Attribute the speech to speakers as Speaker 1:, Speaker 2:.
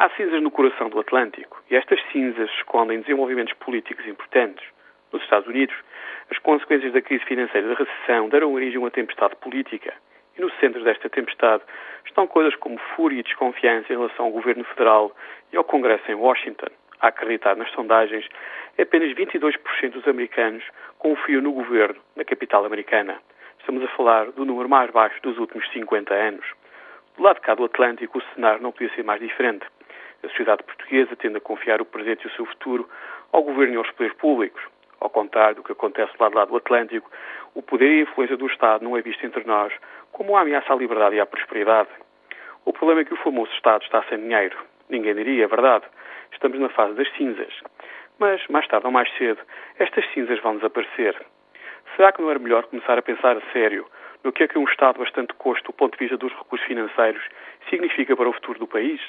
Speaker 1: Há cinzas no coração do Atlântico e estas cinzas escondem desenvolvimentos políticos importantes. Nos Estados Unidos, as consequências da crise financeira e da recessão deram origem a uma tempestade política. E no centro desta tempestade estão coisas como fúria e desconfiança em relação ao governo federal e ao Congresso em Washington. A acreditar nas sondagens, apenas 22% dos americanos confiam no governo na capital americana. Estamos a falar do número mais baixo dos últimos 50 anos. Do lado de cá do Atlântico, o cenário não podia ser mais diferente. A sociedade portuguesa tende a confiar o presente e o seu futuro ao governo e aos poderes públicos. Ao contrário do que acontece do lado, do Atlântico, o poder e a influência do Estado não é visto entre nós como uma ameaça à liberdade e à prosperidade. O problema é que o famoso Estado está sem dinheiro. Ninguém diria, é verdade. Estamos na fase das cinzas. Mas, mais tarde ou mais cedo, estas cinzas vão desaparecer. Será que não era melhor começar a pensar a sério no que é que um Estado bastante custo do ponto de vista dos recursos financeiros significa para o futuro do país?